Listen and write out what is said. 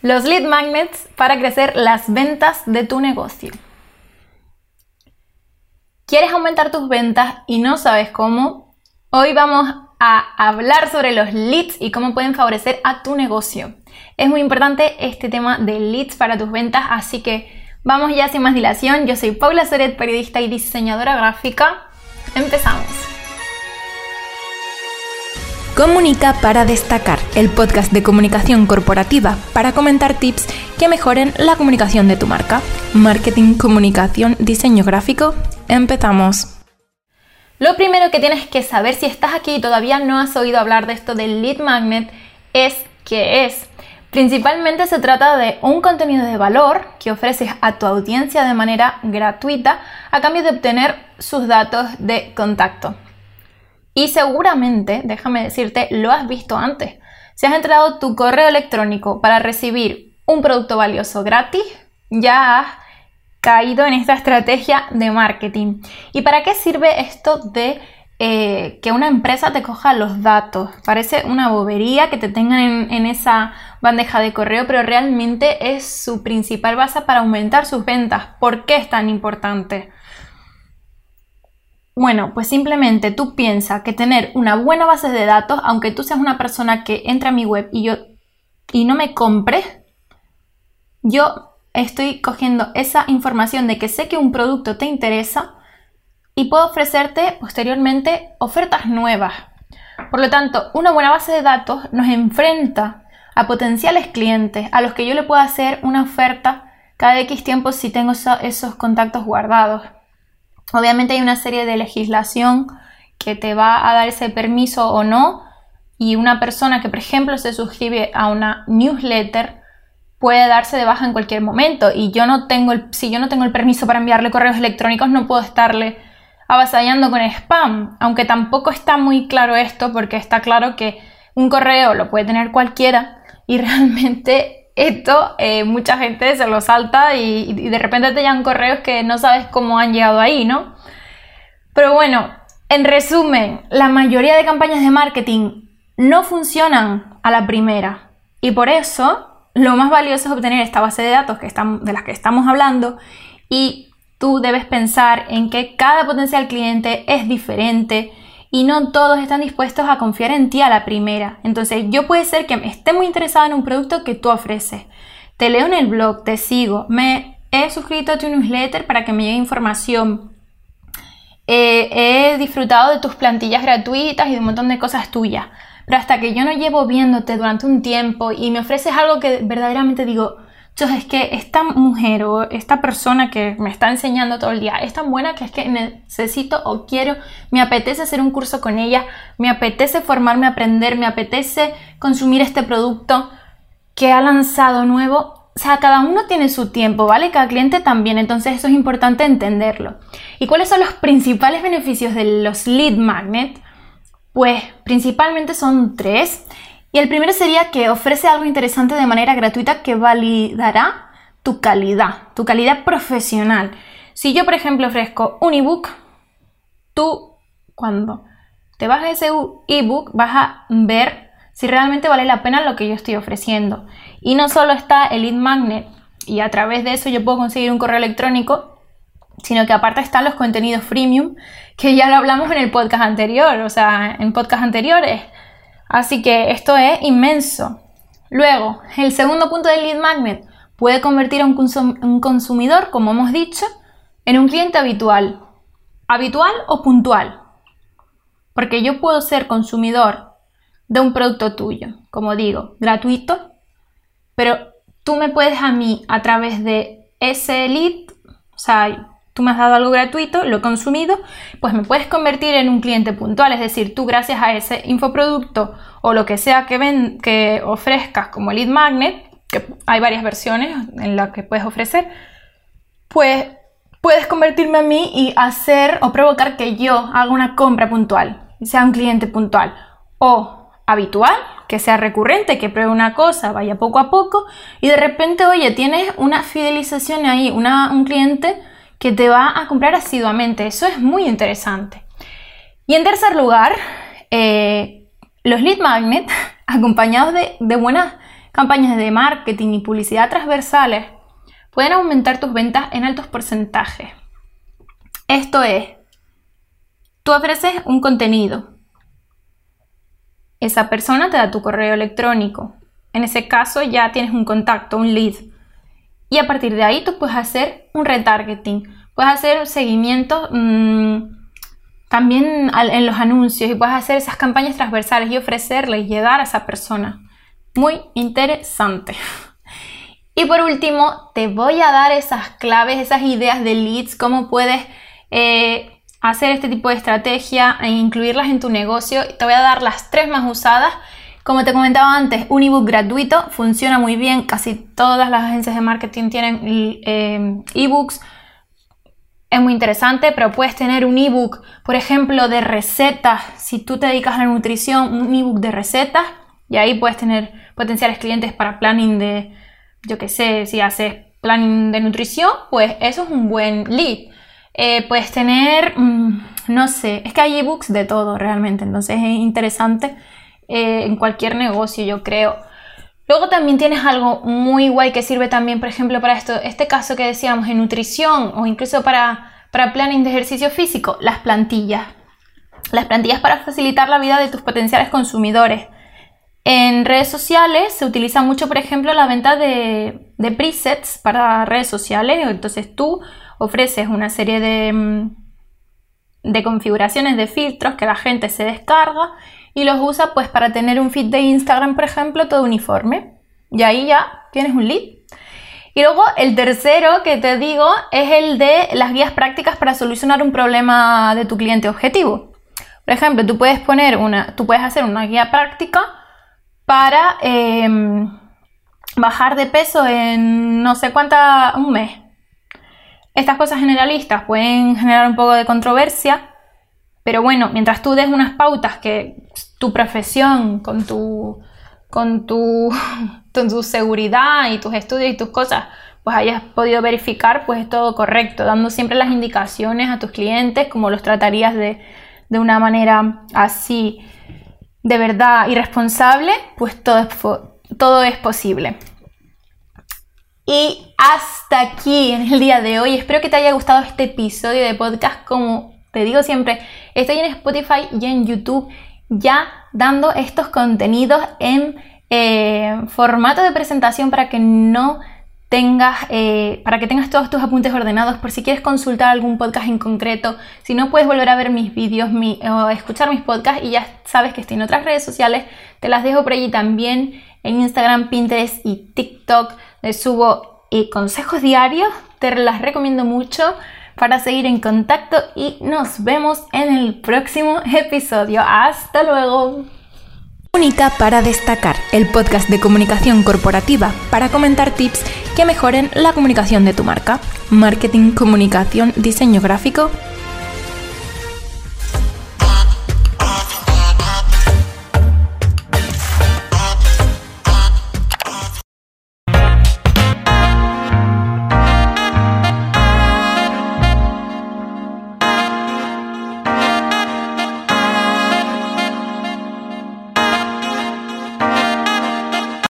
Los lead magnets para crecer las ventas de tu negocio. ¿Quieres aumentar tus ventas y no sabes cómo? Hoy vamos a hablar sobre los leads y cómo pueden favorecer a tu negocio. Es muy importante este tema de leads para tus ventas, así que vamos ya sin más dilación. Yo soy Paula Soret, periodista y diseñadora gráfica. Empezamos. Comunica para destacar, el podcast de comunicación corporativa para comentar tips que mejoren la comunicación de tu marca. Marketing, comunicación, diseño gráfico. Empezamos. Lo primero que tienes que saber si estás aquí y todavía no has oído hablar de esto del lead magnet es qué es. Principalmente se trata de un contenido de valor que ofreces a tu audiencia de manera gratuita a cambio de obtener sus datos de contacto. Y seguramente, déjame decirte, lo has visto antes. Si has entrado tu correo electrónico para recibir un producto valioso gratis, ya has caído en esta estrategia de marketing. ¿Y para qué sirve esto de eh, que una empresa te coja los datos? Parece una bobería que te tengan en, en esa bandeja de correo, pero realmente es su principal base para aumentar sus ventas. ¿Por qué es tan importante? Bueno, pues simplemente tú piensas que tener una buena base de datos, aunque tú seas una persona que entra a mi web y yo y no me compre, yo estoy cogiendo esa información de que sé que un producto te interesa y puedo ofrecerte posteriormente ofertas nuevas. Por lo tanto, una buena base de datos nos enfrenta a potenciales clientes a los que yo le puedo hacer una oferta cada X tiempo si tengo esos contactos guardados. Obviamente hay una serie de legislación que te va a dar ese permiso o no y una persona que por ejemplo se suscribe a una newsletter puede darse de baja en cualquier momento y yo no tengo el, si yo no tengo el permiso para enviarle correos electrónicos no puedo estarle avasallando con spam, aunque tampoco está muy claro esto porque está claro que un correo lo puede tener cualquiera y realmente esto eh, mucha gente se lo salta y, de repente te llegan correos que no sabes cómo han llegado ahí, ¿no? Pero bueno, en resumen, la mayoría de campañas de marketing no funcionan a la primera y por eso lo más valioso es obtener esta base de datos que de las que estamos hablando y tú debes pensar en que cada potencial cliente es diferente y no todos están dispuestos a confiar en ti a la primera. Entonces yo puede ser que esté muy interesado en un producto que tú ofreces. Te leo en el blog, te sigo, me he suscrito a tu newsletter para que me llegue información. Eh, he disfrutado de tus plantillas gratuitas y de un montón de cosas tuyas. Pero hasta que yo no llevo viéndote durante un tiempo y me ofreces algo que verdaderamente digo, es que esta mujer o esta persona que me está enseñando todo el día es tan buena que es que necesito o quiero, me apetece hacer un curso con ella, me apetece formarme, aprender, me apetece consumir este producto que ha lanzado nuevo. O sea, cada uno tiene su tiempo, ¿vale? Cada cliente también, entonces eso es importante entenderlo. ¿Y cuáles son los principales beneficios de los lead magnet? Pues principalmente son tres y el primero sería que ofrece algo interesante de manera gratuita que validará tu calidad, tu calidad profesional. Si yo, por ejemplo, ofrezco un ebook, tú cuando te bajas ese ebook vas a ver si realmente vale la pena lo que yo estoy ofreciendo. Y no solo está el lead magnet y a través de eso yo puedo conseguir un correo electrónico, sino que aparte están los contenidos freemium que ya lo hablamos en el podcast anterior, o sea, en podcast anteriores Así que esto es inmenso. Luego, el segundo punto del lead magnet puede convertir a un, consumidor, como hemos dicho, en un cliente habitual. ¿Habitual o puntual? Porque yo puedo ser consumidor de un producto tuyo, como digo, gratuito, pero tú me puedes a mí a través de ese lead, o sea, tú me has dado algo gratuito, lo consumido, pues me puedes convertir en un cliente puntual, es decir, tú gracias a ese infoproducto o lo que sea que, ven, que ofrezcas como lead magnet, que hay varias versiones en las que puedes ofrecer, pues puedes convertirme a mí y hacer o provocar que yo haga una compra puntual, sea un cliente puntual. O habitual, que sea recurrente, que pruebe una cosa, vaya poco a poco y de repente, oye, tienes una fidelización ahí, un cliente que te va a comprar asiduamente. Eso es muy interesante. Y en tercer lugar, eh, los lead magnet, acompañados de, buenas campañas de marketing y publicidad transversales pueden aumentar tus ventas en altos porcentajes. Esto es, tú ofreces un contenido. Esa persona te da tu correo electrónico. En ese caso ya tienes un contacto, un lead. Y a partir de ahí tú puedes hacer un retargeting, puedes hacer seguimiento mmm, también en los anuncios y puedes hacer esas campañas transversales y ofrecerle y llegar a esa persona. Muy interesante. Y por último, te voy a dar esas claves, esas ideas de leads, cómo puedes eh, hacer este tipo de estrategia e incluirlas en tu negocio. Te voy a dar las tres más usadas. Como te comentaba antes, un ebook gratuito funciona muy bien. Casi todas las agencias de marketing tienen eh, ebooks es muy interesante, pero puedes tener un ebook, por ejemplo, de recetas. Si tú te dedicas a la nutrición, un ebook de recetas, y ahí puedes tener potenciales clientes para planning de, yo qué sé, si haces planning de nutrición, pues eso es un buen lead. Eh, puedes tener, mm, no sé, es que hay ebooks de todo realmente, entonces es interesante eh, en cualquier negocio, yo creo. Luego también tienes algo muy guay que sirve también, por ejemplo, para esto, este caso que decíamos en nutrición o incluso para, para planning de ejercicio físico, las plantillas. Las plantillas para facilitar la vida de tus potenciales consumidores. En redes sociales se utiliza mucho, por ejemplo, la venta de, de presets para redes sociales. Entonces tú ofreces una serie de, mm, de configuraciones de filtros que la gente se descarga y los usa pues para tener un feed de Instagram, por ejemplo, todo uniforme. Y ahí ya tienes un lead. Y luego el tercero que te digo es el de las guías prácticas para solucionar un problema de tu cliente objetivo. Por ejemplo, tú puedes poner una, tú puedes hacer una guía práctica para em, bajar de peso en no sé cuánta, un mes. Estas cosas generalistas pueden generar un poco de controversia, pero bueno, mientras tú des unas pautas que tu profesión, con tu, con tu, tu seguridad y tus estudios y tus cosas, pues hayas podido verificar, pues es todo correcto, dando siempre las indicaciones a tus clientes, como los tratarías de, de una manera así de verdad irresponsable, pues todo es, todo es posible. Y hasta aquí en el día de hoy. Espero que te haya gustado este episodio de podcast. Como te digo siempre, estoy en Spotify y en YouTube ya dando estos contenidos en eh, formato de presentación para que no tengas, eh, para que tengas todos tus apuntes ordenados. Por si quieres consultar algún podcast en concreto, si no puedes volver a ver mis vídeos o escuchar mis podcasts y ya sabes que estoy en otras redes sociales, te las dejo por allí también en Instagram, Pinterest y TikTok, les subo eh, consejos diarios, te las recomiendo mucho para seguir en contacto y nos vemos en el próximo episodio. Hasta luego. Única para destacar, el podcast de comunicación corporativa para comentar tips que mejoren la comunicación de tu marca. Marketing, comunicación, diseño gráfico